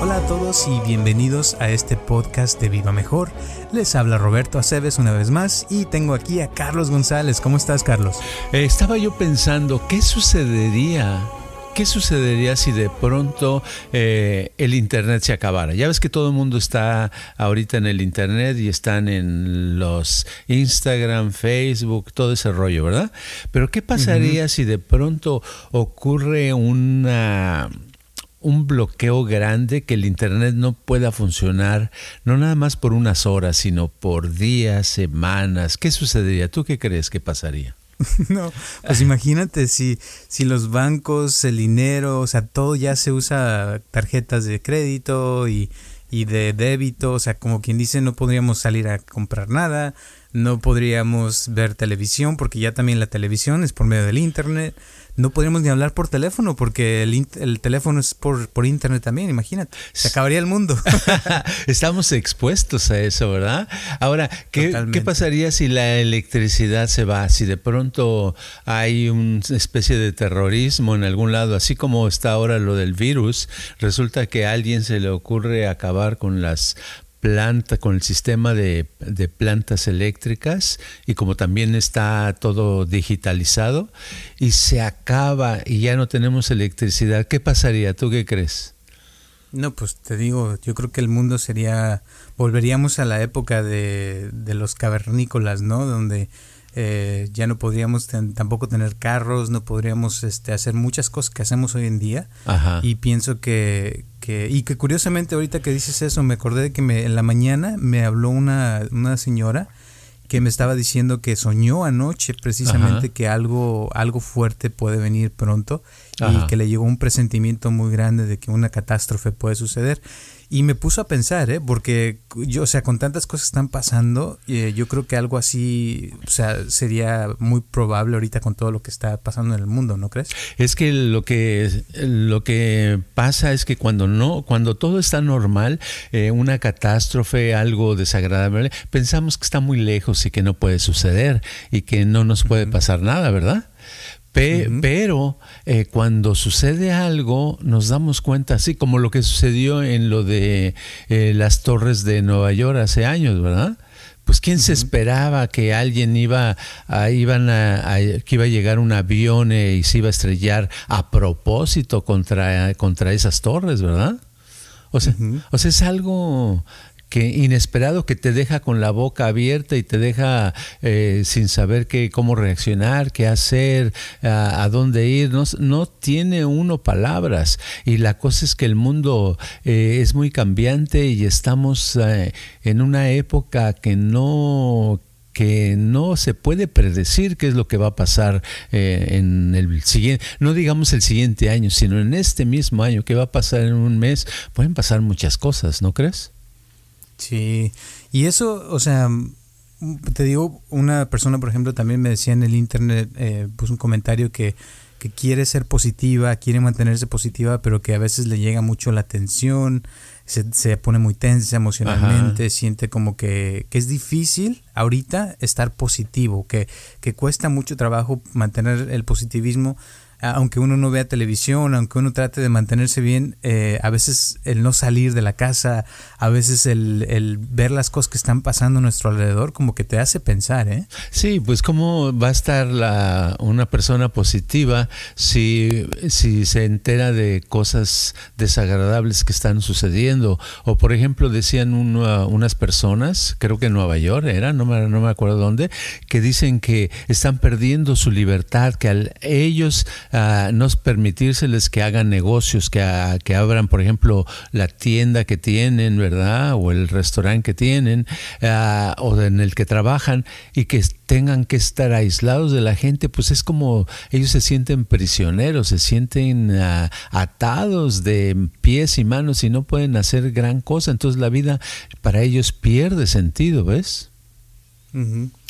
Hola a todos y bienvenidos a este podcast de Viva Mejor. Les habla Roberto Aceves una vez más y tengo aquí a Carlos González. ¿Cómo estás, Carlos? Eh, estaba yo pensando, ¿qué sucedería ¿Qué sucedería si de pronto eh, el Internet se acabara? Ya ves que todo el mundo está ahorita en el Internet y están en los Instagram, Facebook, todo ese rollo, ¿verdad? Pero ¿qué pasaría si de pronto ocurre una un bloqueo grande que el Internet no pueda funcionar, no nada más por unas horas, sino por días, semanas. ¿Qué sucedería? ¿Tú qué crees que pasaría? no, pues imagínate si, si los bancos, el dinero, o sea, todo ya se usa tarjetas de crédito y, y de débito, o sea, como quien dice, no podríamos salir a comprar nada, no podríamos ver televisión, porque ya también la televisión es por medio del Internet no podríamos ni hablar por teléfono porque el, el teléfono es por, por, internet también, imagínate. Se acabaría el mundo. Estamos expuestos a eso, ¿verdad? Ahora, ¿qué, ¿qué, pasaría si la electricidad se va? Si de pronto hay una especie de terrorismo en algún lado, así como está ahora lo del virus, resulta que a alguien se le ocurre acabar con las planta, con el sistema de, plantas eléctricas y como también está todo digitalizado y se acaba y ya no tenemos electricidad, ¿qué pasaría? ¿Tú qué crees? No, pues te digo, yo creo que el mundo sería, volveríamos a la época de, de los cavernícolas, ¿no? Donde eh, ya no podríamos tampoco tener carros, no podríamos este, hacer muchas cosas que hacemos hoy en día. Y pienso que, que, y que curiosamente ahorita que dices eso, me acordé de que me, en la mañana me habló una, una señora que me estaba diciendo que soñó anoche precisamente que algo, algo fuerte puede venir pronto y que le llegó un presentimiento muy grande de que una catástrofe puede suceder. Y me puso a pensar, ¿eh? porque yo, o sea, con tantas cosas están pasando, eh, yo creo que algo así, o sea, sería muy probable ahorita con todo lo que está pasando en el mundo, ¿no crees? Es que lo que lo que pasa es que cuando no, cuando todo está normal, eh, una catástrofe, algo desagradable, pensamos que está muy lejos y que no puede suceder y que no nos puede pasar nada, ¿verdad? Pero eh, cuando sucede algo, nos damos cuenta, así como lo que sucedió en lo de eh, las torres de Nueva York hace años, ¿verdad? Pues quién se esperaba que alguien iba a, iban a, que iba a llegar un avión eh, y se iba a estrellar a propósito contra, contra esas torres, ¿verdad? O sea, o sea, es algo que inesperado que te deja con la boca abierta y te deja eh, sin saber qué, cómo reaccionar, qué hacer, a, dónde ir. No, no, tiene uno palabras. Y la cosa es que el mundo eh, es muy cambiante y estamos eh, en una época que no que no se puede predecir qué es lo que va a pasar en el siguiente, no digamos el siguiente año, sino en este mismo año, qué va a pasar en un mes, pueden pasar muchas cosas, ¿no crees? Sí, y eso, o sea, te digo, una persona, por ejemplo, también me decía en el internet, eh, puso un comentario que, que quiere ser positiva, quiere mantenerse positiva, pero que a veces le llega mucho la tensión, se, se pone muy tensa emocionalmente, siente como que, que, es difícil ahorita estar positivo, que, que cuesta mucho trabajo mantener el positivismo aunque uno no vea televisión, aunque uno trate de mantenerse bien, eh, a veces el no salir de la casa, a veces el, el, ver las cosas que están pasando a nuestro alrededor, como que te hace pensar, ¿eh? Sí, pues cómo va a estar la, una persona positiva si, si se entera de cosas desagradables que están sucediendo. O por ejemplo, decían unas personas, creo que en Nueva York era, no me, no me acuerdo dónde, que dicen que están perdiendo su libertad, que al ellos uh, no permitírseles que hagan negocios, que, uh, que abran, por ejemplo, la tienda que tienen, ¿verdad? O el restaurante que tienen, o en el que trabajan, y que tengan que estar aislados de la gente, pues es como ellos se sienten prisioneros, se sienten atados de pies y manos y no pueden hacer gran cosa. Entonces la vida para ellos pierde sentido, ¿ves?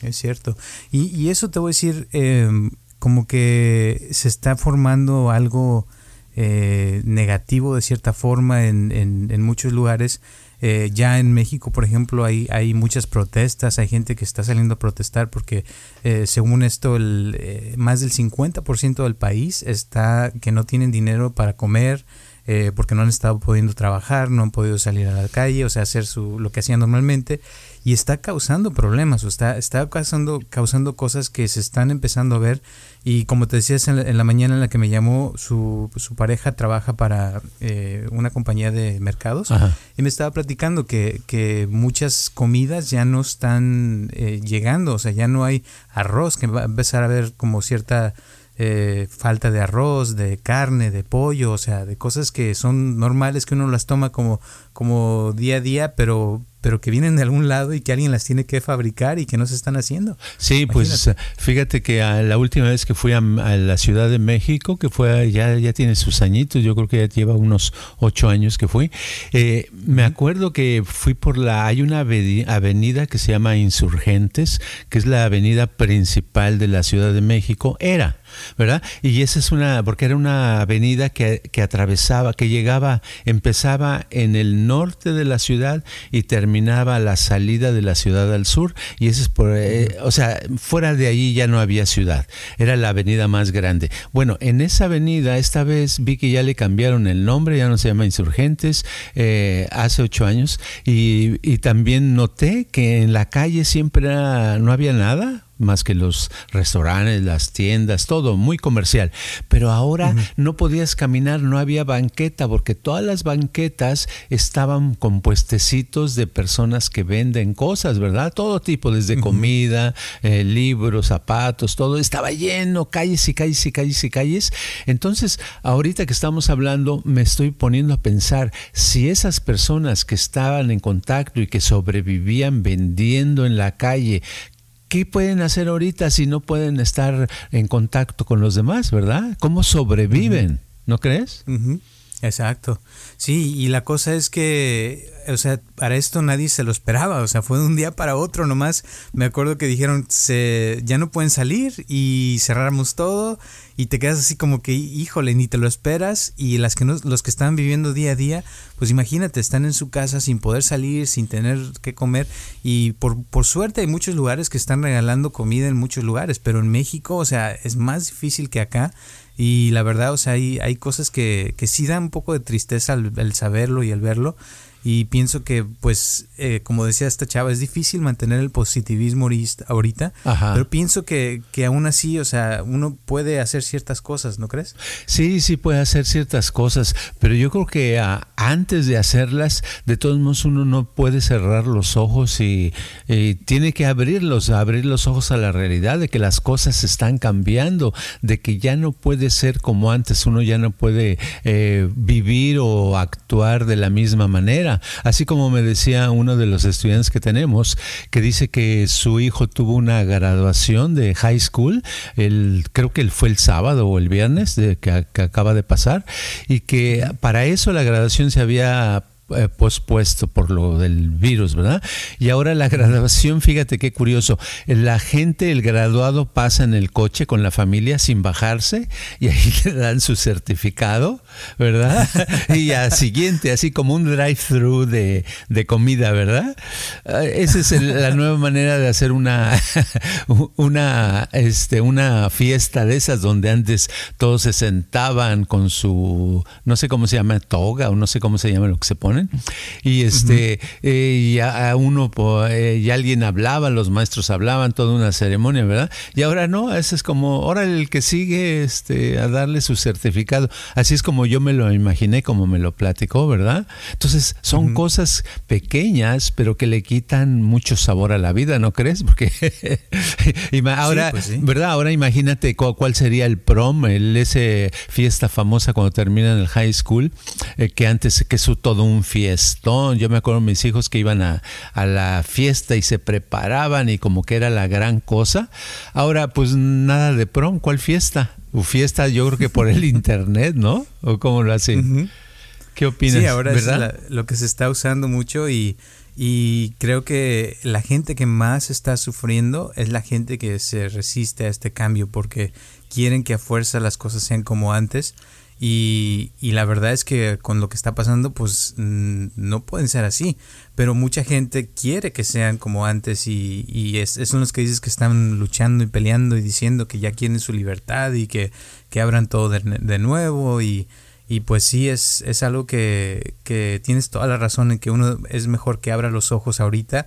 es cierto. Y, y, eso te voy a decir, em, como que se está formando algo eh, negativo de cierta forma en, en, muchos lugares. Eh, ya en México, por ejemplo, hay, hay muchas protestas, hay gente que está saliendo a protestar porque eh, según esto, el, más del 50% del país está que no tienen dinero para comer, porque no han estado pudiendo trabajar, no han podido salir a la calle, o sea, hacer su, lo que hacían normalmente y está causando problemas, o está, está causando, causando cosas que se están empezando a ver. Y como te decías en la, mañana en la que me llamó, su, su pareja trabaja para eh, una compañía de mercados y me estaba platicando que, que muchas comidas ya no están eh, llegando, o sea, ya no hay arroz, que va a empezar a haber como cierta... Eh, falta de arroz, de carne, de pollo, o sea, de cosas que son normales que uno las toma como, como día a día, pero pero que vienen de algún lado y que alguien las tiene que fabricar y que no se están haciendo. Sí, pues fíjate que la última vez que fui a, la Ciudad de México, que fue ya, ya tiene sus añitos, yo creo que ya lleva unos ocho años que fui, eh, me acuerdo que fui por la, hay una avenida que se llama Insurgentes, que es la avenida principal de la Ciudad de México, era, ¿verdad? Y esa es una, porque era una avenida que, que atravesaba, que llegaba, empezaba en el norte de la ciudad y terminaba la salida de la ciudad al sur. Y ese es por, eh, o sea, fuera de ahí ya no había ciudad, era la avenida más grande. Bueno, en esa avenida esta vez vi que ya le cambiaron el nombre, ya no se llama Insurgentes, eh, hace ocho años. Y, y también noté que en la calle siempre no había nada, más que los restaurantes, las tiendas, todo muy comercial. Pero ahora no podías caminar, no había banqueta, porque todas las banquetas estaban con puestecitos de personas que venden cosas, ¿verdad? Todo tipo, desde comida, eh, libros, zapatos, todo. Estaba lleno, calles y calles y calles y calles. Entonces, ahorita que estamos hablando, me estoy poniendo a pensar si esas personas que estaban en contacto y que sobrevivían vendiendo en la calle, ¿qué pueden hacer ahorita si no pueden estar en contacto con los demás, verdad? ¿Cómo sobreviven? ¿No crees? Exacto. Sí, y la cosa es que, o sea, para esto nadie se lo esperaba, o sea, fue de un día para otro nomás. Me acuerdo que dijeron, se, ya no pueden salir y cerramos todo y te quedas así como que, híjole, ni te lo esperas y las que no, los que están viviendo día a día, pues imagínate, están en su casa sin poder salir, sin tener que comer y por, por suerte hay muchos lugares que están regalando comida en muchos lugares, pero en México, o sea, es más difícil que acá y la verdad, o sea, hay, hay cosas que, que sí dan un poco de tristeza el saberlo y el verlo y pienso que pues eh, como decía esta chava es difícil mantener el positivismo ahorita pero pienso que, que aún así o sea uno puede hacer ciertas cosas no crees sí sí puede hacer ciertas cosas pero yo creo que ah, antes de hacerlas de todos modos uno no puede cerrar los ojos y, tiene que abrirlos abrir los ojos a la realidad de que las cosas están cambiando de que ya no puede ser como antes uno ya no puede eh, vivir o actuar de la misma manera Así como me decía uno de los estudiantes que tenemos, que dice que su hijo tuvo una graduación de high school, el, creo que fue el sábado o el viernes que, que acaba de pasar, y que para eso la graduación se había eh, pospuesto por lo del virus, ¿verdad? Y ahora la graduación, fíjate qué curioso, la gente, el graduado pasa en el coche con la familia sin bajarse y ahí le dan su certificado, ¿verdad? Y al siguiente, así como un drive-thru de, de, comida, ¿verdad? Eh, esa es la nueva manera de hacer una, una, este, una fiesta de esas donde antes todos se sentaban con su, no sé cómo se llama, toga o no sé cómo se llama lo que se pone Y este, eh, ya a uno, eh, ya alguien hablaba, los maestros hablaban, toda una ceremonia, ¿verdad? Y ahora no, ese es como, ahora el que sigue este, a darle su certificado. Así es como yo me lo imaginé, como me lo platicó, ¿verdad? Entonces, son cosas pequeñas, pero que le quitan mucho sabor a la vida, ¿no crees? Porque ahora, pues ¿verdad? Ahora imagínate cuál sería el prom, el, ese fiesta famosa cuando terminan el high school, eh, que antes que es todo un fiestón. Yo me acuerdo mis hijos que iban a, a la fiesta y se preparaban y como que era la gran cosa. Ahora, pues nada de prom, ¿cuál fiesta? O fiesta yo creo que por el internet, ¿no? ¿O cómo lo hacen? ¿Qué opinas? Sí, ahora es lo que se está usando mucho y, y creo que la gente que más está sufriendo es la gente que se resiste a este cambio porque quieren que a fuerza las cosas sean como antes y, y, la verdad es que con lo que está pasando, pues mm, no pueden ser así. Pero mucha gente quiere que sean como antes y, y es, son los que dices que están luchando y peleando y diciendo que ya quieren su libertad y que, que abran todo de, de nuevo. Y, y, pues sí, es, es algo que, que tienes toda la razón en que uno es mejor que abra los ojos ahorita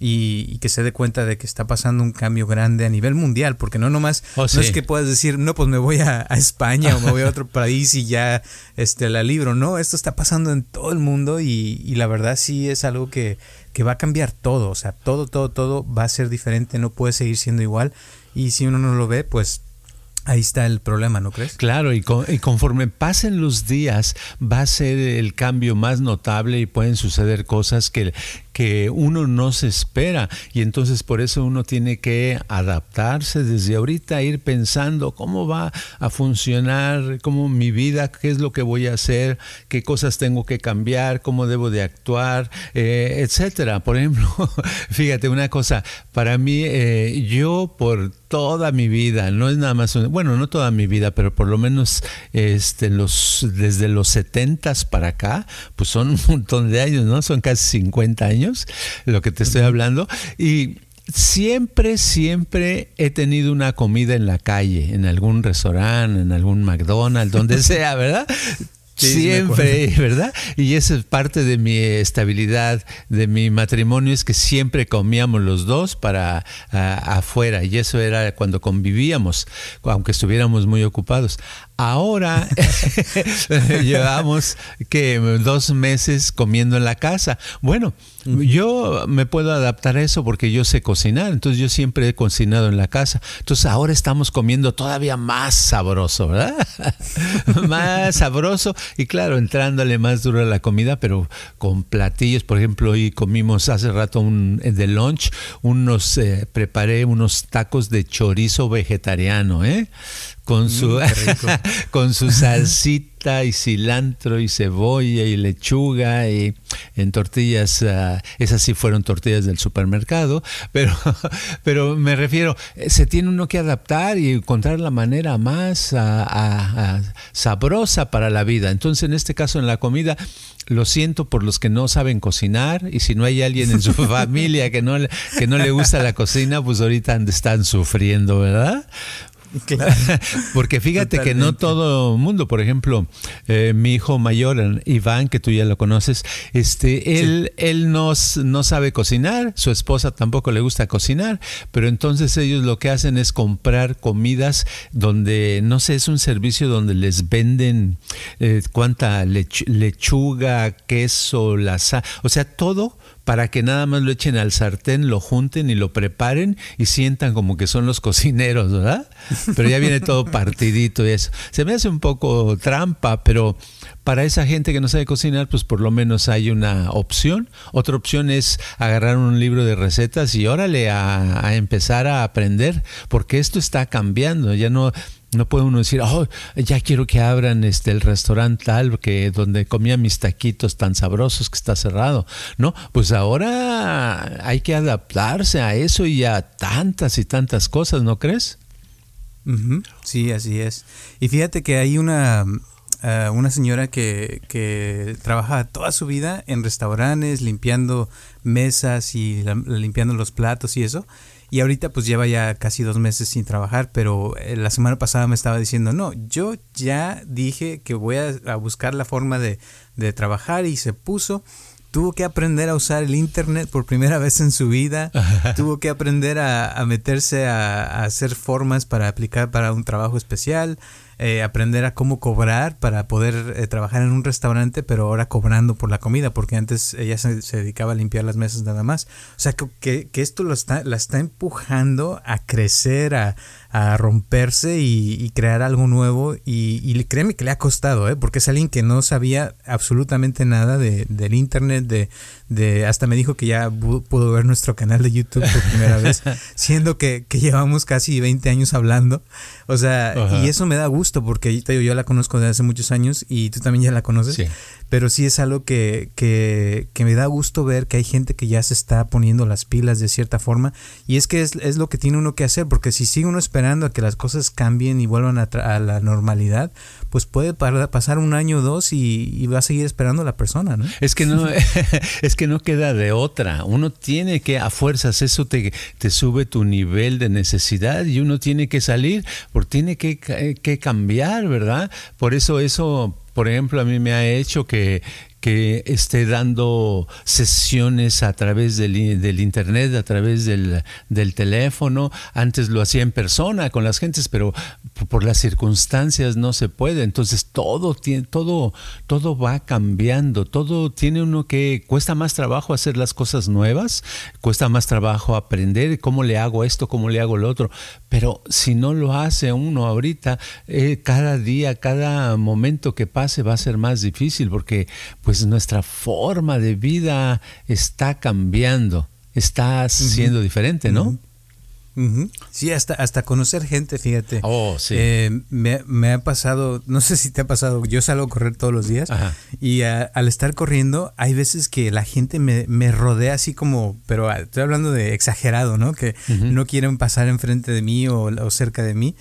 y, que se dé cuenta de que está pasando un cambio grande a nivel mundial, porque no nomás, oh, no es que puedas decir, no, pues me voy a, España o me voy a otro país y ya este, la libro, no, esto está pasando en todo el mundo y, y la verdad sí es algo que, que va a cambiar todo, o sea, todo, todo, todo va a ser diferente, no puede seguir siendo igual y si uno no lo ve, pues Ahí está el problema, ¿no crees? Claro, y, y, conforme pasen los días va a ser el cambio más notable y pueden suceder cosas que, que uno no se espera y entonces por eso uno tiene que adaptarse desde ahorita, ir pensando cómo va a funcionar, cómo mi vida, qué es lo que voy a hacer, qué cosas tengo que cambiar, cómo debo de actuar, eh, etcétera. Por ejemplo, fíjate una cosa, para mí eh, yo por toda mi vida, no es nada más, bueno, no toda mi vida, pero por lo menos este, los, desde los setentas para acá, pues son un montón de años, ¿no? Son casi 50 años lo que te estoy hablando, y siempre, siempre he tenido una comida en la calle, en algún restaurante, en algún McDonald's, donde sea, ¿verdad? siempre, ¿verdad? Y esa es parte de mi estabilidad, de mi matrimonio, es que siempre comíamos los dos para afuera, y eso era cuando convivíamos, aunque estuviéramos muy ocupados. Ahora llevamos que dos meses comiendo en la casa. Bueno, yo me puedo adaptar a eso porque yo sé cocinar, entonces yo siempre he cocinado en la casa. Entonces ahora estamos comiendo todavía más sabroso, ¿verdad? más sabroso y claro, entrándole más duro a la comida, pero con platillos. Por ejemplo, hoy comimos hace rato un, de lunch, unos, eh, preparé unos tacos de chorizo vegetariano, ¿eh? Con su, mm, con su salsita y cilantro y cebolla y lechuga y en tortillas, uh, esas sí fueron tortillas del supermercado, pero, pero me refiero, eh, se tiene uno que adaptar y encontrar la manera más sabrosa para la vida. Entonces, en este caso, en la comida, lo siento por los que no saben cocinar y si no hay alguien en su familia que no, que no le gusta la cocina, pues ahorita están sufriendo, ¿verdad? Porque fíjate que no todo mundo, por ejemplo, eh, mi hijo mayor, Iván, que tú ya lo conoces, este, él, él no, no sabe cocinar, su esposa tampoco le gusta cocinar, pero entonces ellos lo que hacen es comprar comidas donde, no sé, es un servicio donde les venden eh, cuánta lechuga, queso, la sal, o sea, todo para que nada más lo echen al sartén, lo junten y lo preparen y sientan como que son los cocineros, ¿verdad? Pero ya viene todo partidito y eso. Se me hace un poco trampa, pero para esa gente que no sabe cocinar, pues por lo menos hay una opción. Otra opción es agarrar un libro de recetas y órale a, a empezar a aprender, porque esto está cambiando. Ya no, no puede uno decir, oh, ya quiero que abran este el restaurante tal que donde comía mis taquitos tan sabrosos que está cerrado. No, pues ahora hay que adaptarse a eso y a tantas y tantas cosas, ¿no crees? Sí, así es. Y fíjate que hay una, eh, una señora que, que trabaja toda su vida en restaurantes, limpiando mesas y limpiando los platos y eso y ahorita pues lleva ya casi dos meses sin trabajar, pero eh, la semana pasada me estaba diciendo, no, yo ya dije que voy a, buscar la forma de, de trabajar y se puso. Tuvo que aprender a usar el internet por primera vez en su vida, tuvo que aprender a, meterse a, hacer formas para aplicar para un trabajo especial, eh, aprender a cómo cobrar para poder eh, trabajar en un restaurante, pero ahora cobrando por la comida, porque antes ella se, dedicaba a limpiar las mesas nada más. O sea, que, que esto lo está, la está empujando a crecer, a, a romperse y, crear algo nuevo. Y, y, créeme que le ha costado, ¿eh? porque es alguien que no sabía absolutamente nada de, del internet, de, de, hasta me dijo que ya pudo ver nuestro canal de YouTube por primera vez, siendo que, que, llevamos casi 20 años hablando. O sea, y eso me da gusto porque yo, yo la conozco desde hace muchos años y tú también ya la conoces. Sí pero sí es algo que, que, que, me da gusto ver que hay gente que ya se está poniendo las pilas de cierta forma y es que es, es lo que tiene uno que hacer porque si sigue uno esperando a que las cosas cambien y vuelvan a, a la normalidad pues puede pasar un año o dos y, va a seguir esperando a la persona, ¿no? Es que no, es que no queda de otra. Uno tiene que, a fuerzas, eso te, te sube tu nivel de necesidad y uno tiene que salir, porque tiene que, que cambiar, ¿verdad? Por eso eso por ejemplo, a mí me ha hecho que, que esté dando sesiones a través del, del internet, a través del, del, teléfono. Antes lo hacía en persona con las gentes, pero por las circunstancias no se puede. Entonces todo tiene, todo, todo va cambiando. Todo tiene uno que cuesta más trabajo hacer las cosas nuevas, cuesta más trabajo aprender cómo le hago esto, cómo le hago lo otro. Pero si no lo hace uno ahorita, eh, cada día, cada momento que pase va a ser más difícil porque pues pues nuestra forma de vida está cambiando, está siendo diferente, ¿no? Sí, hasta, hasta conocer gente, fíjate. Oh, sí. Eh, me, ha pasado, no sé si te ha pasado, yo salgo a correr todos los días y al estar corriendo hay veces que la gente me, rodea así como, pero estoy hablando de exagerado, ¿no? Que no quieren pasar enfrente de mí o cerca de mí.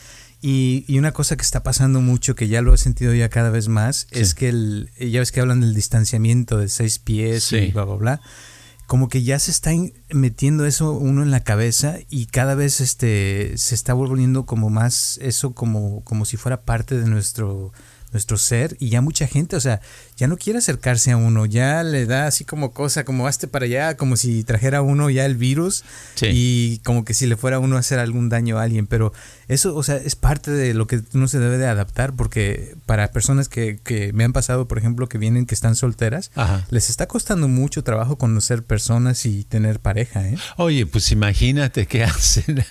Y, y, una cosa que está pasando mucho, que ya lo he sentido ya cada vez más, es que el, ya ves que hablan del distanciamiento de seis pies y bla, bla, bla. Como que ya se está metiendo eso uno en la cabeza y cada vez este se está volviendo como más eso como, como si fuera parte de nuestro nuestro ser y ya mucha gente, o sea, ya no quiere acercarse a uno, ya le da así como cosa, como hazte para allá, como si trajera uno ya el virus y como que si le fuera uno a hacer algún daño a alguien, pero eso, o sea, es parte de lo que uno se debe de adaptar porque para personas que, que me han pasado, por ejemplo, que vienen que están solteras, les está costando mucho trabajo conocer personas y tener pareja, ¿eh? Oye, pues imagínate qué hacen,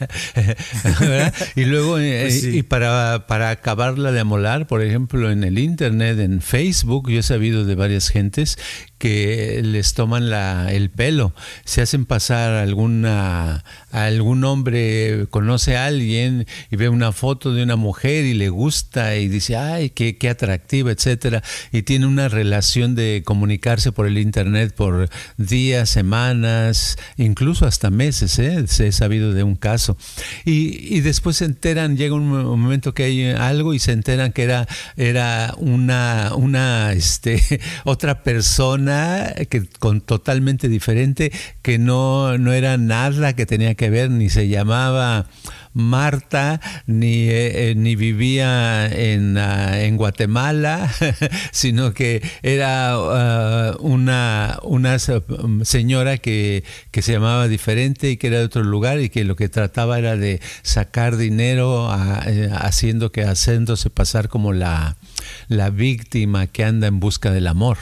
Y luego, eh, pues y para, para acabarla de amolar, por ejemplo, en el internet, en Facebook, yo he sabido de varias gentes que les toman la, el pelo, se hacen pasar alguna, algún hombre, conoce a alguien y ve una foto de una mujer y le gusta y dice, ay, qué, qué atractiva, etcétera, y tiene una relación de comunicarse por el internet por días, semanas, incluso hasta meses, ¿eh? se he sabido de un caso. Y, y después se enteran, llega un momento que hay algo y se enteran que era, era una, una este, otra persona que con totalmente diferente, que no, no era nada que tenía que ver, ni se llamaba Marta, ni, eh, eh, ni vivía en, ah, en Guatemala, sino que era ah, una, una señora que, que, se llamaba diferente y que era de otro lugar y que lo que trataba era de sacar dinero eh, haciendo que haciéndose pasar como la, la víctima que anda en busca del amor.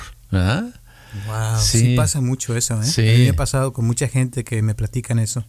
Wow, sí. pasa mucho eso, ¿eh? Sí. Me ha pasado con mucha gente que me platican eso.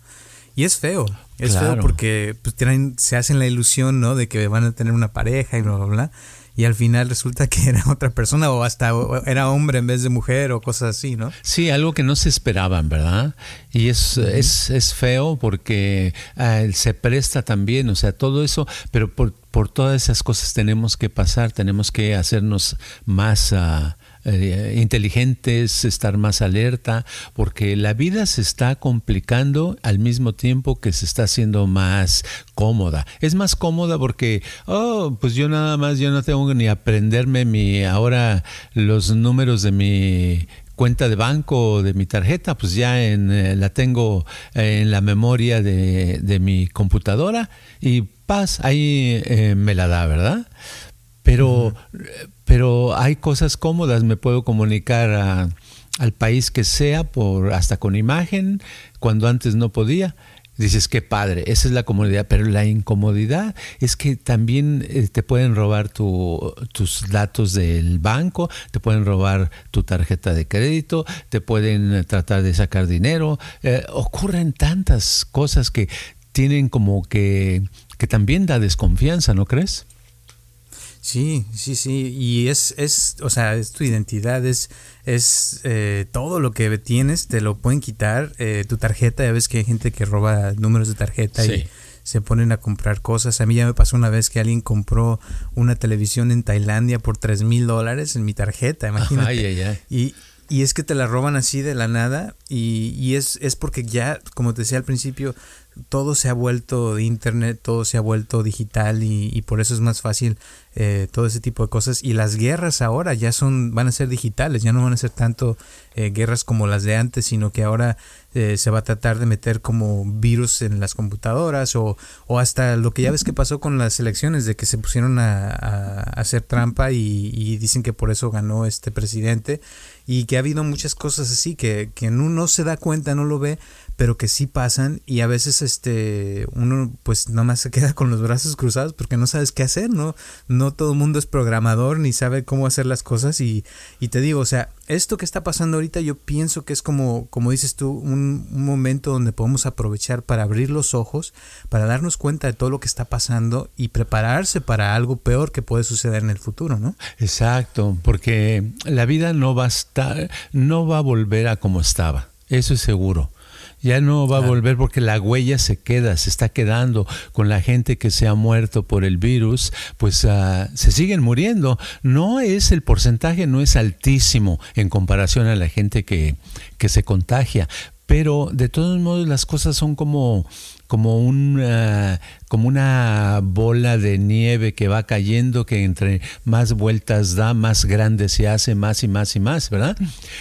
Y es feo, es feo porque pues, tienen, se hacen la ilusión, ¿no? De que van a tener una pareja y bla, bla, bla. Y al final resulta que era otra persona o hasta era hombre en vez de mujer o cosas así, ¿no? Sí, algo que no se esperaban, ¿verdad? Y es, es, es, feo porque ah, se presta también, o sea, todo eso, pero por, por todas esas cosas tenemos que pasar, tenemos que hacernos más... Uh, eh, inteligentes, estar más alerta, porque la vida se está complicando al mismo tiempo que se está haciendo más cómoda. Es más cómoda porque, oh, pues yo nada más, yo no tengo ni aprenderme mi, ahora los números de mi cuenta de banco de mi tarjeta, pues ya en, eh, la tengo en la memoria de, de, mi computadora y paz, ahí eh, me la da, ¿verdad? Pero, pero hay cosas cómodas, me puedo comunicar al país que sea por hasta con imagen cuando antes no podía dices, qué padre, esa es la comodidad, pero la incomodidad es que también eh, te pueden robar tus datos del banco, te pueden robar tu tarjeta de crédito, te pueden eh, tratar de sacar dinero. Eh, ocurren tantas cosas que tienen como que, que también da desconfianza, ¿no crees? Sí, sí, sí. Y es, es o sea, es tu identidad, es, es eh, todo lo que tienes, te lo pueden quitar. Eh, tu tarjeta, ya ves que hay gente que roba números de tarjeta y se ponen a comprar cosas. A mí ya me pasó una vez que alguien compró una televisión en Tailandia por tres mil dólares en mi tarjeta, imagínate. Ay, ay, ay. Y, y es que te la roban así de la nada y, y es, es porque ya, como te decía al principio, todo se ha vuelto de internet, todo se ha vuelto digital y, por eso es más fácil eh, todo ese tipo de cosas. Y las guerras ahora ya son, van a ser digitales, ya no van a ser tanto eh, guerras como las de antes, sino que ahora eh, se va a tratar de meter como virus en las computadoras o, o, hasta lo que ya ves que pasó con las elecciones, de que se pusieron a, hacer trampa y, y, dicen que por eso ganó este presidente y que ha habido muchas cosas así que, que uno no se da cuenta, no lo ve, pero que sí pasan y a veces este uno pues nomás se queda con los brazos cruzados porque no sabes qué hacer, ¿no? No todo el mundo es programador ni sabe cómo hacer las cosas y, y te digo, o sea, esto que está pasando ahorita yo pienso que es como, como dices tú, un, un, momento donde podemos aprovechar para abrir los ojos, para darnos cuenta de todo lo que está pasando y prepararse para algo peor que puede suceder en el futuro, ¿no? Exacto, porque la vida no va a estar, no va a volver a como estaba, eso es seguro ya no va a volver porque la huella se queda, se está quedando con la gente que se ha muerto por el virus, pues uh, se siguen muriendo. No es el porcentaje, no es altísimo en comparación a la gente que, que se contagia, pero de todos modos las cosas son como como una, como una bola de nieve que va cayendo, que entre más vueltas da, más grande se hace, más y más y más, ¿verdad?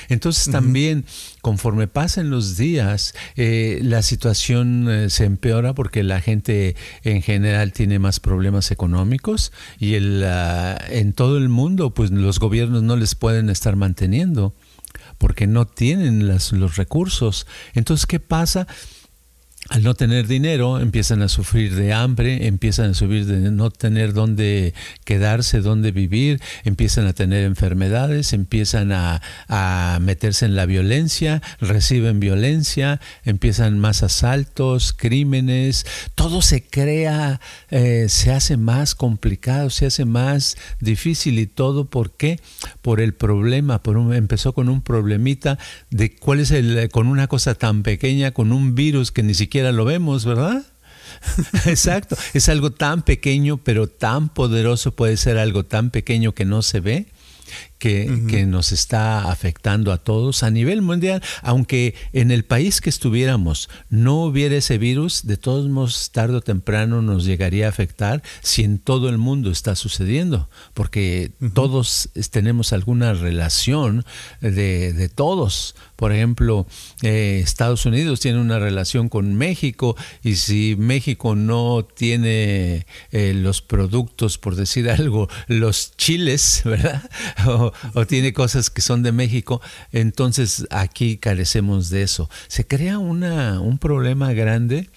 Entonces también, conforme pasan los días, eh, la situación eh, se empeora porque la gente en general tiene más problemas económicos y el, ah, en todo el mundo, pues los gobiernos no les pueden estar manteniendo porque no tienen las, los recursos. Entonces, ¿qué pasa? Al no tener dinero empiezan a sufrir de hambre, empiezan a sufrir de no tener dónde quedarse, dónde vivir, empiezan a tener enfermedades, empiezan a, meterse en la violencia, reciben violencia, empiezan más asaltos, crímenes, todo se crea, eh, se hace más complicado, se hace más difícil y todo, ¿por qué? Por el problema, por empezó con un problemita de cuál es el, con una cosa tan pequeña, con un virus que ni siquiera lo vemos, ¿verdad? Exacto, es algo tan pequeño, pero tan poderoso, puede ser algo tan pequeño que no se ve que, nos está afectando a todos a nivel mundial, aunque en el país que estuviéramos no hubiera ese virus, de todos modos tarde o temprano nos llegaría a afectar si en todo el mundo está sucediendo, porque todos tenemos alguna relación de, de todos. Por ejemplo, eh, Estados Unidos tiene una relación con México y si México no tiene eh, los productos, por decir algo, los chiles, ¿verdad? o, tiene cosas que son de México, entonces aquí carecemos de eso. Se crea una, un problema grande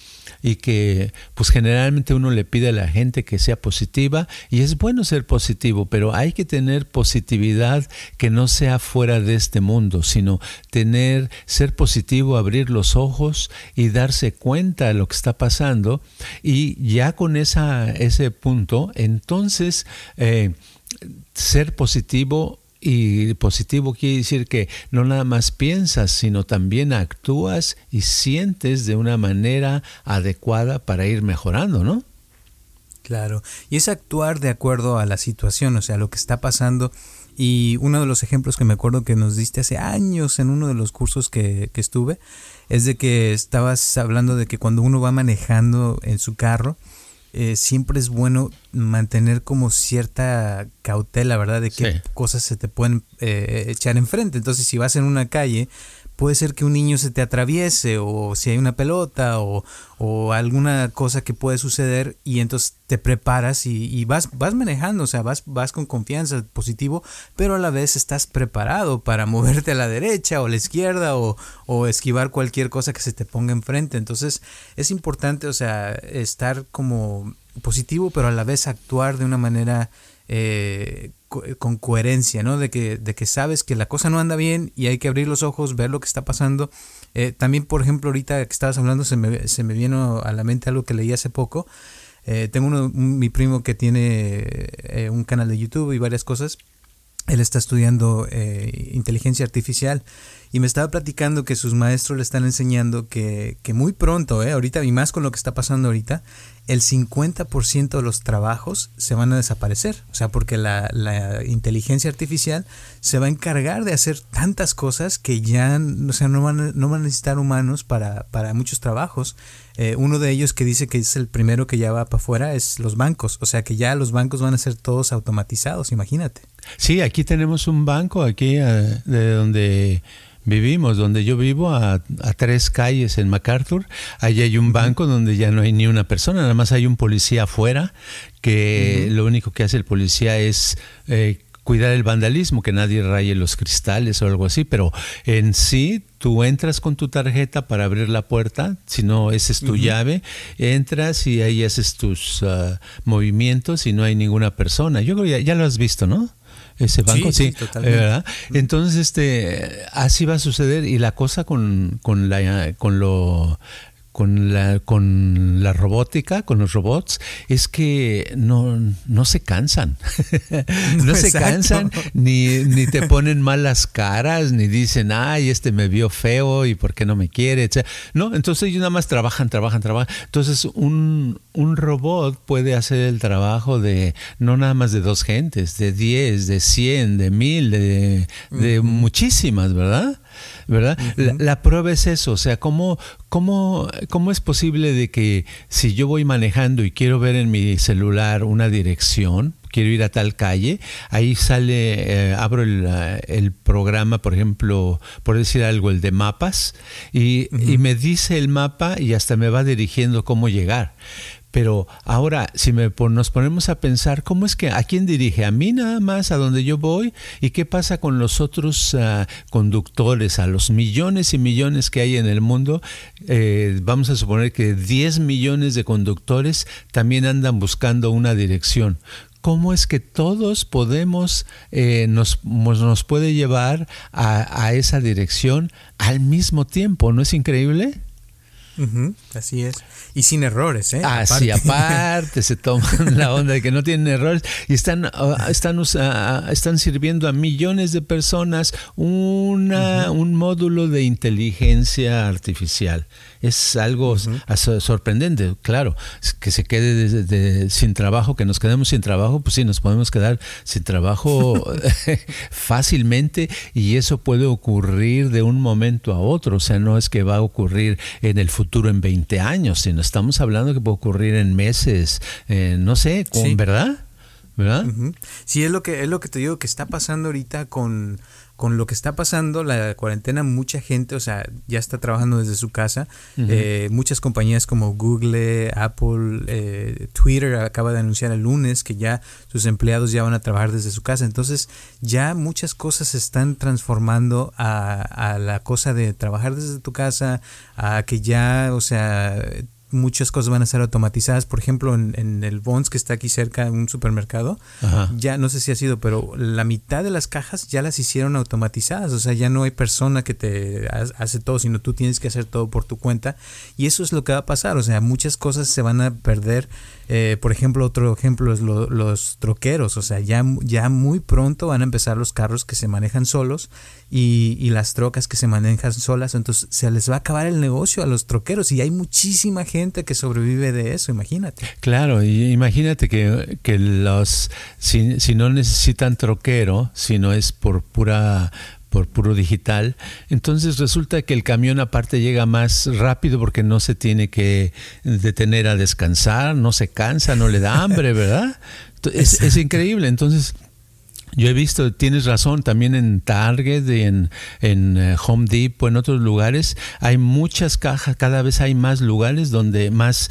y que pues generalmente uno le pide a la gente que sea positiva y es bueno ser positivo, pero hay que tener positividad que no sea fuera de este mundo, sino tener, ser positivo, abrir los ojos y darse cuenta de lo que está pasando. Y ya con esa, ese punto, entonces eh, ser positivo y positivo quiere decir que no nada más piensas, sino también actúas y sientes de una manera adecuada para ir mejorando, ¿no? Claro, y es actuar de acuerdo a la situación, o sea, lo que está pasando. Y uno de los ejemplos que me acuerdo que nos diste hace años en uno de los cursos que, que estuve, es de que estabas hablando de que cuando uno va manejando en su carro, eh, siempre es bueno mantener como cierta cautela, ¿verdad? De qué cosas se te pueden eh, echar enfrente. Entonces, si vas en una calle, puede ser que un niño se te atraviese o si hay una pelota o, alguna cosa que puede suceder y entonces te preparas y, vas, vas manejando, o sea, vas, vas con confianza, positivo, pero a la vez estás preparado para moverte a la derecha o a la izquierda o, o esquivar cualquier cosa que se te ponga enfrente. Entonces es importante, o sea, estar como positivo, pero a la vez actuar de una manera eh, con coherencia, ¿no? De que, de que sabes que la cosa no anda bien y hay que abrir los ojos, ver lo que está pasando. Eh, también, por ejemplo, ahorita que estabas hablando, se me, se me vino a la mente algo que leí hace poco. Eh, tengo uno, mi primo que tiene eh, un canal de YouTube y varias cosas. Él está estudiando inteligencia artificial y me estaba platicando que sus maestros le están enseñando que, que muy pronto, eh, ahorita y más con lo que está pasando ahorita, el 50% de los trabajos se van a desaparecer. O sea, porque la, inteligencia artificial se va a encargar de hacer tantas cosas que ya o sea, no, van, no van a necesitar humanos para, para muchos trabajos. Eh, uno de ellos que dice que es el primero que ya va para afuera es los bancos. O sea, que ya los bancos van a ser todos automatizados, imagínate. Sí, aquí tenemos un banco, aquí eh, de donde vivimos, donde yo vivo, a, tres calles en MacArthur. Allí hay un banco donde ya no hay ni una persona, nada más hay un policía afuera, que lo único que hace el policía es eh, cuidar el vandalismo, que nadie raye los cristales o algo así, pero en sí tú entras con tu tarjeta para abrir la puerta, si no, esa es tu llave, entras y ahí haces tus ah, movimientos y no hay ninguna persona. Yo creo que ya lo has visto, ¿no? Ese banco, sí, ¿verdad? Entonces, este, así va a suceder y la cosa con, con la, con lo con la, con la robótica, con los robots, es que no, no se cansan. no se cansan, ni, ni te ponen malas caras, ni dicen, ay, este me vio feo y por qué no me quiere, etc. No, entonces ellos nada más trabajan, trabajan, trabajan. Entonces un, un robot puede hacer el trabajo de, no nada más de dos gentes, de diez, de cien, de mil, de, de muchísimas, ¿verdad? ¿Verdad? la, prueba es eso, o sea, ¿cómo, cómo, ¿cómo es posible de que si yo voy manejando y quiero ver en mi celular una dirección, quiero ir a tal calle, ahí sale, eh, abro el, programa, por ejemplo, por decir algo, el de mapas, y, y, me dice el mapa y hasta me va dirigiendo cómo llegar. Pero ahora, si me, nos ponemos a pensar, ¿cómo es que a quién dirige? ¿A mí nada más, a donde yo voy? ¿Y qué pasa con los otros ah, conductores, a los millones y millones que hay en el mundo? Eh, vamos a suponer que 10 millones de conductores también andan buscando una dirección cómo es que todos podemos, eh, nos, nos puede llevar a, a, esa dirección al mismo tiempo, ¿no es increíble? Así es. Y sin errores, ¿eh? Así, aparte, se toman la onda de que no tienen errores y están, ah, están, están sirviendo a millones de personas una, un módulo de inteligencia artificial es algo sorprendente, claro, que se quede sin trabajo, que nos quedemos sin trabajo, pues sí, nos podemos quedar sin trabajo fácilmente y eso puede ocurrir de un momento a otro, o sea, no es que va a ocurrir en el futuro en 20 años, sino estamos hablando que puede ocurrir en meses, eh, no sé, con, ¿verdad? ¿Verdad? Sí, es lo que es lo que te digo que está pasando ahorita con con lo que está pasando, la cuarentena, mucha gente, o sea, ya está trabajando desde su casa. Eh, muchas compañías como Google, Apple, eh, Twitter acaba de anunciar el lunes que ya sus empleados ya van a trabajar desde su casa. Entonces, ya muchas cosas se están transformando a, a la cosa de trabajar desde tu casa, a que ya, o sea, muchas cosas van a ser automatizadas. Por ejemplo, en, el Bonds que está aquí cerca, en un supermercado, ya no sé si ha sido, pero la mitad de las cajas ya las hicieron automatizadas. O sea, ya no hay persona que te hace todo, sino tú tienes que hacer todo por tu cuenta. Y eso es lo que va a pasar. O sea, muchas cosas se van a perder. Eh, por ejemplo, otro ejemplo es los troqueros. O sea, ya, ya muy pronto van a empezar los carros que se manejan solos y, y, las trocas que se manejan solas, entonces se les va a acabar el negocio a los troqueros y hay muchísima gente que sobrevive de eso, imagínate. Claro, y imagínate que, que los, si, si no necesitan troquero, si no es por pura por puro digital. Entonces resulta que el camión aparte llega más rápido porque no se tiene que detener a descansar, no se cansa, no le da hambre, ¿verdad? Es, es increíble. Entonces yo he visto, tienes razón, también en Target, en, en eh, Home Depot, en otros lugares, hay muchas cajas, cada vez hay más lugares donde más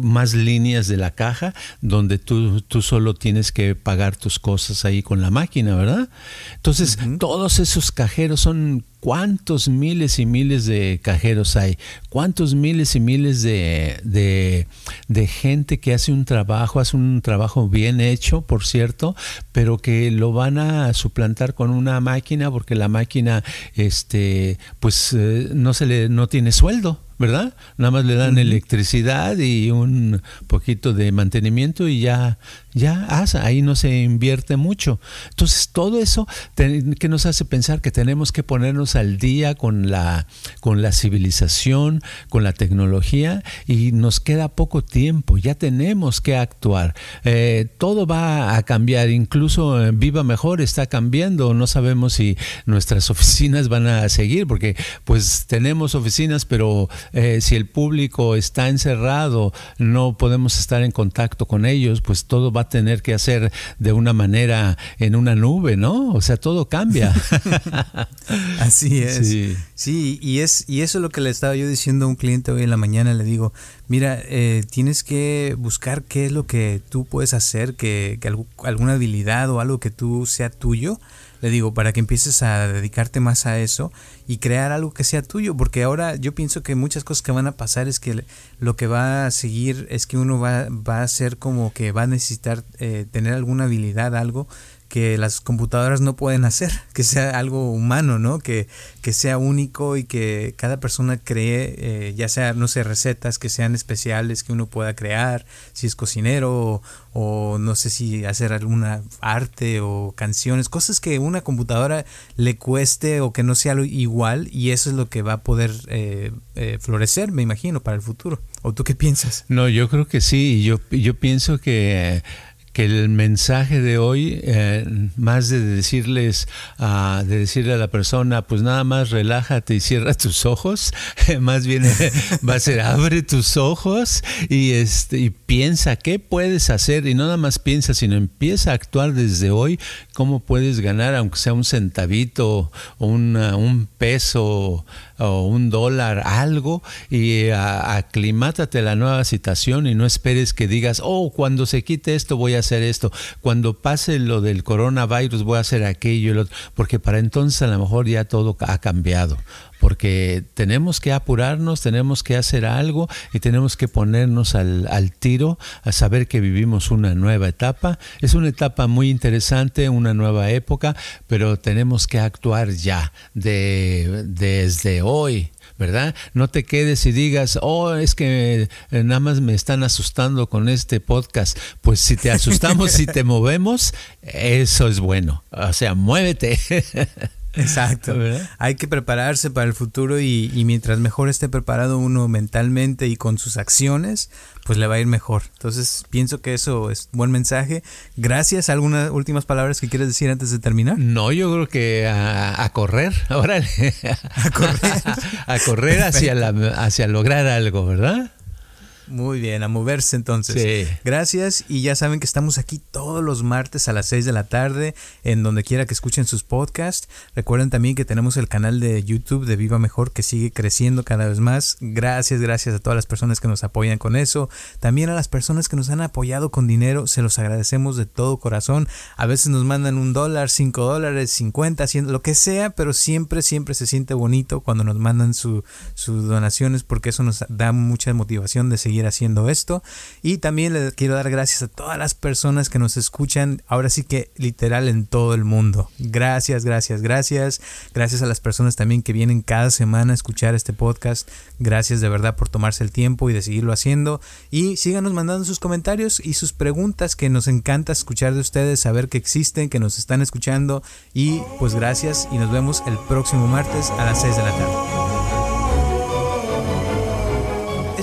más líneas de la caja donde tú, tú solo tienes que pagar tus cosas ahí con la máquina, ¿verdad? Entonces, todos esos cajeros son cuántos miles y miles de cajeros hay, cuántos miles y miles de, de, gente que hace un trabajo, hace un trabajo bien hecho, por cierto, pero que lo van a suplantar con una máquina porque la máquina, este, pues eh, no se le, no tiene sueldo. ¿Verdad? Nada más le dan electricidad y un poquito de mantenimiento y ya, ya ahí no se invierte mucho. Entonces, todo eso que nos hace pensar que tenemos que ponernos al día con la, con la civilización, con la tecnología y nos queda poco tiempo, ya tenemos que actuar. Eh, todo va a cambiar, incluso eh, Viva Mejor está cambiando, no sabemos si nuestras oficinas van a seguir, porque pues tenemos oficinas, pero eh, si el público está encerrado, no podemos estar en contacto con ellos, pues todo va tener que hacer de una manera en una nube, ¿no? O sea, todo cambia. Así es. Sí. y es y eso es lo que le estaba yo diciendo a un cliente hoy en la mañana. Le digo, mira, eh, tienes que buscar qué es lo que tú puedes hacer, que, que alguna habilidad o algo que tú sea tuyo le digo, para que empieces a dedicarte más a eso y crear algo que sea tuyo, porque ahora yo pienso que muchas cosas que van a pasar es que lo que va a seguir es que uno va, va a ser como que va a necesitar eh, tener alguna habilidad, algo que las computadoras no pueden hacer, que sea algo humano, ¿no? Que, que sea único y que cada persona cree, eh, ya sea, no sé, recetas que sean especiales que uno pueda crear, si es cocinero o, no sé si hacer alguna arte o canciones, cosas que una computadora le cueste o que no sea igual y eso es lo que va a poder eh, eh, florecer, me imagino, para el futuro. ¿O tú qué piensas? No, yo creo que sí, yo, yo pienso que que el mensaje de hoy, eh, más de decirles, uh, de decirle a la persona, pues nada más relájate y cierra tus ojos, más bien va a ser abre tus ojos y, este, y piensa qué puedes hacer y no nada más piensa, sino empieza a actuar desde hoy, cómo puedes ganar, aunque sea un centavito o un peso o un dólar, algo, y aclimátate a la nueva situación y no esperes que digas, oh, cuando se quite esto voy a hacer esto, cuando pase lo del coronavirus voy a hacer aquello y lo otro, porque para entonces a lo mejor ya todo ha cambiado porque tenemos que apurarnos, tenemos que hacer algo y tenemos que ponernos al, tiro a saber que vivimos una nueva etapa. Es una etapa muy interesante, una nueva época, pero tenemos que actuar ya, de, desde hoy. ¿verdad? No te quedes y digas, oh, es que eh, nada más me están asustando con este podcast. Pues si te asustamos, y te movemos, eso es bueno. O sea, muévete. Exacto. Hay que prepararse para el futuro y, mientras mejor esté preparado uno mentalmente y con sus acciones, pues le va a ir mejor. Entonces pienso que eso es buen mensaje. Gracias. ¿Algunas últimas palabras que quieres decir antes de terminar? No, yo creo que a, correr, órale. A correr. a correr hacia, la, hacia lograr algo, ¿verdad? Muy bien, a moverse entonces. Gracias y ya saben que estamos aquí todos los martes a las 6 de la tarde en donde quiera que escuchen sus podcasts. Recuerden también que tenemos el canal de YouTube de Viva Mejor que sigue creciendo cada vez más. Gracias, gracias a todas las personas que nos apoyan con eso. También a las personas que nos han apoyado con dinero, se los agradecemos de todo corazón. A veces nos mandan un dólar, cinco dólares, cincuenta, cien, lo que sea, pero siempre, siempre se siente bonito cuando nos mandan sus donaciones porque eso nos da mucha motivación de haciendo esto. Y también le quiero dar gracias a todas las personas que nos escuchan, ahora sí que literal en todo el mundo. Gracias, gracias, gracias. Gracias a las personas también que vienen cada semana a escuchar este podcast. Gracias de verdad por tomarse el tiempo y de seguirlo haciendo. Y síganos mandando sus comentarios y sus preguntas que nos encanta escuchar de ustedes, saber que existen, que nos están escuchando. Y pues gracias y nos vemos el próximo martes a las 6 de la tarde.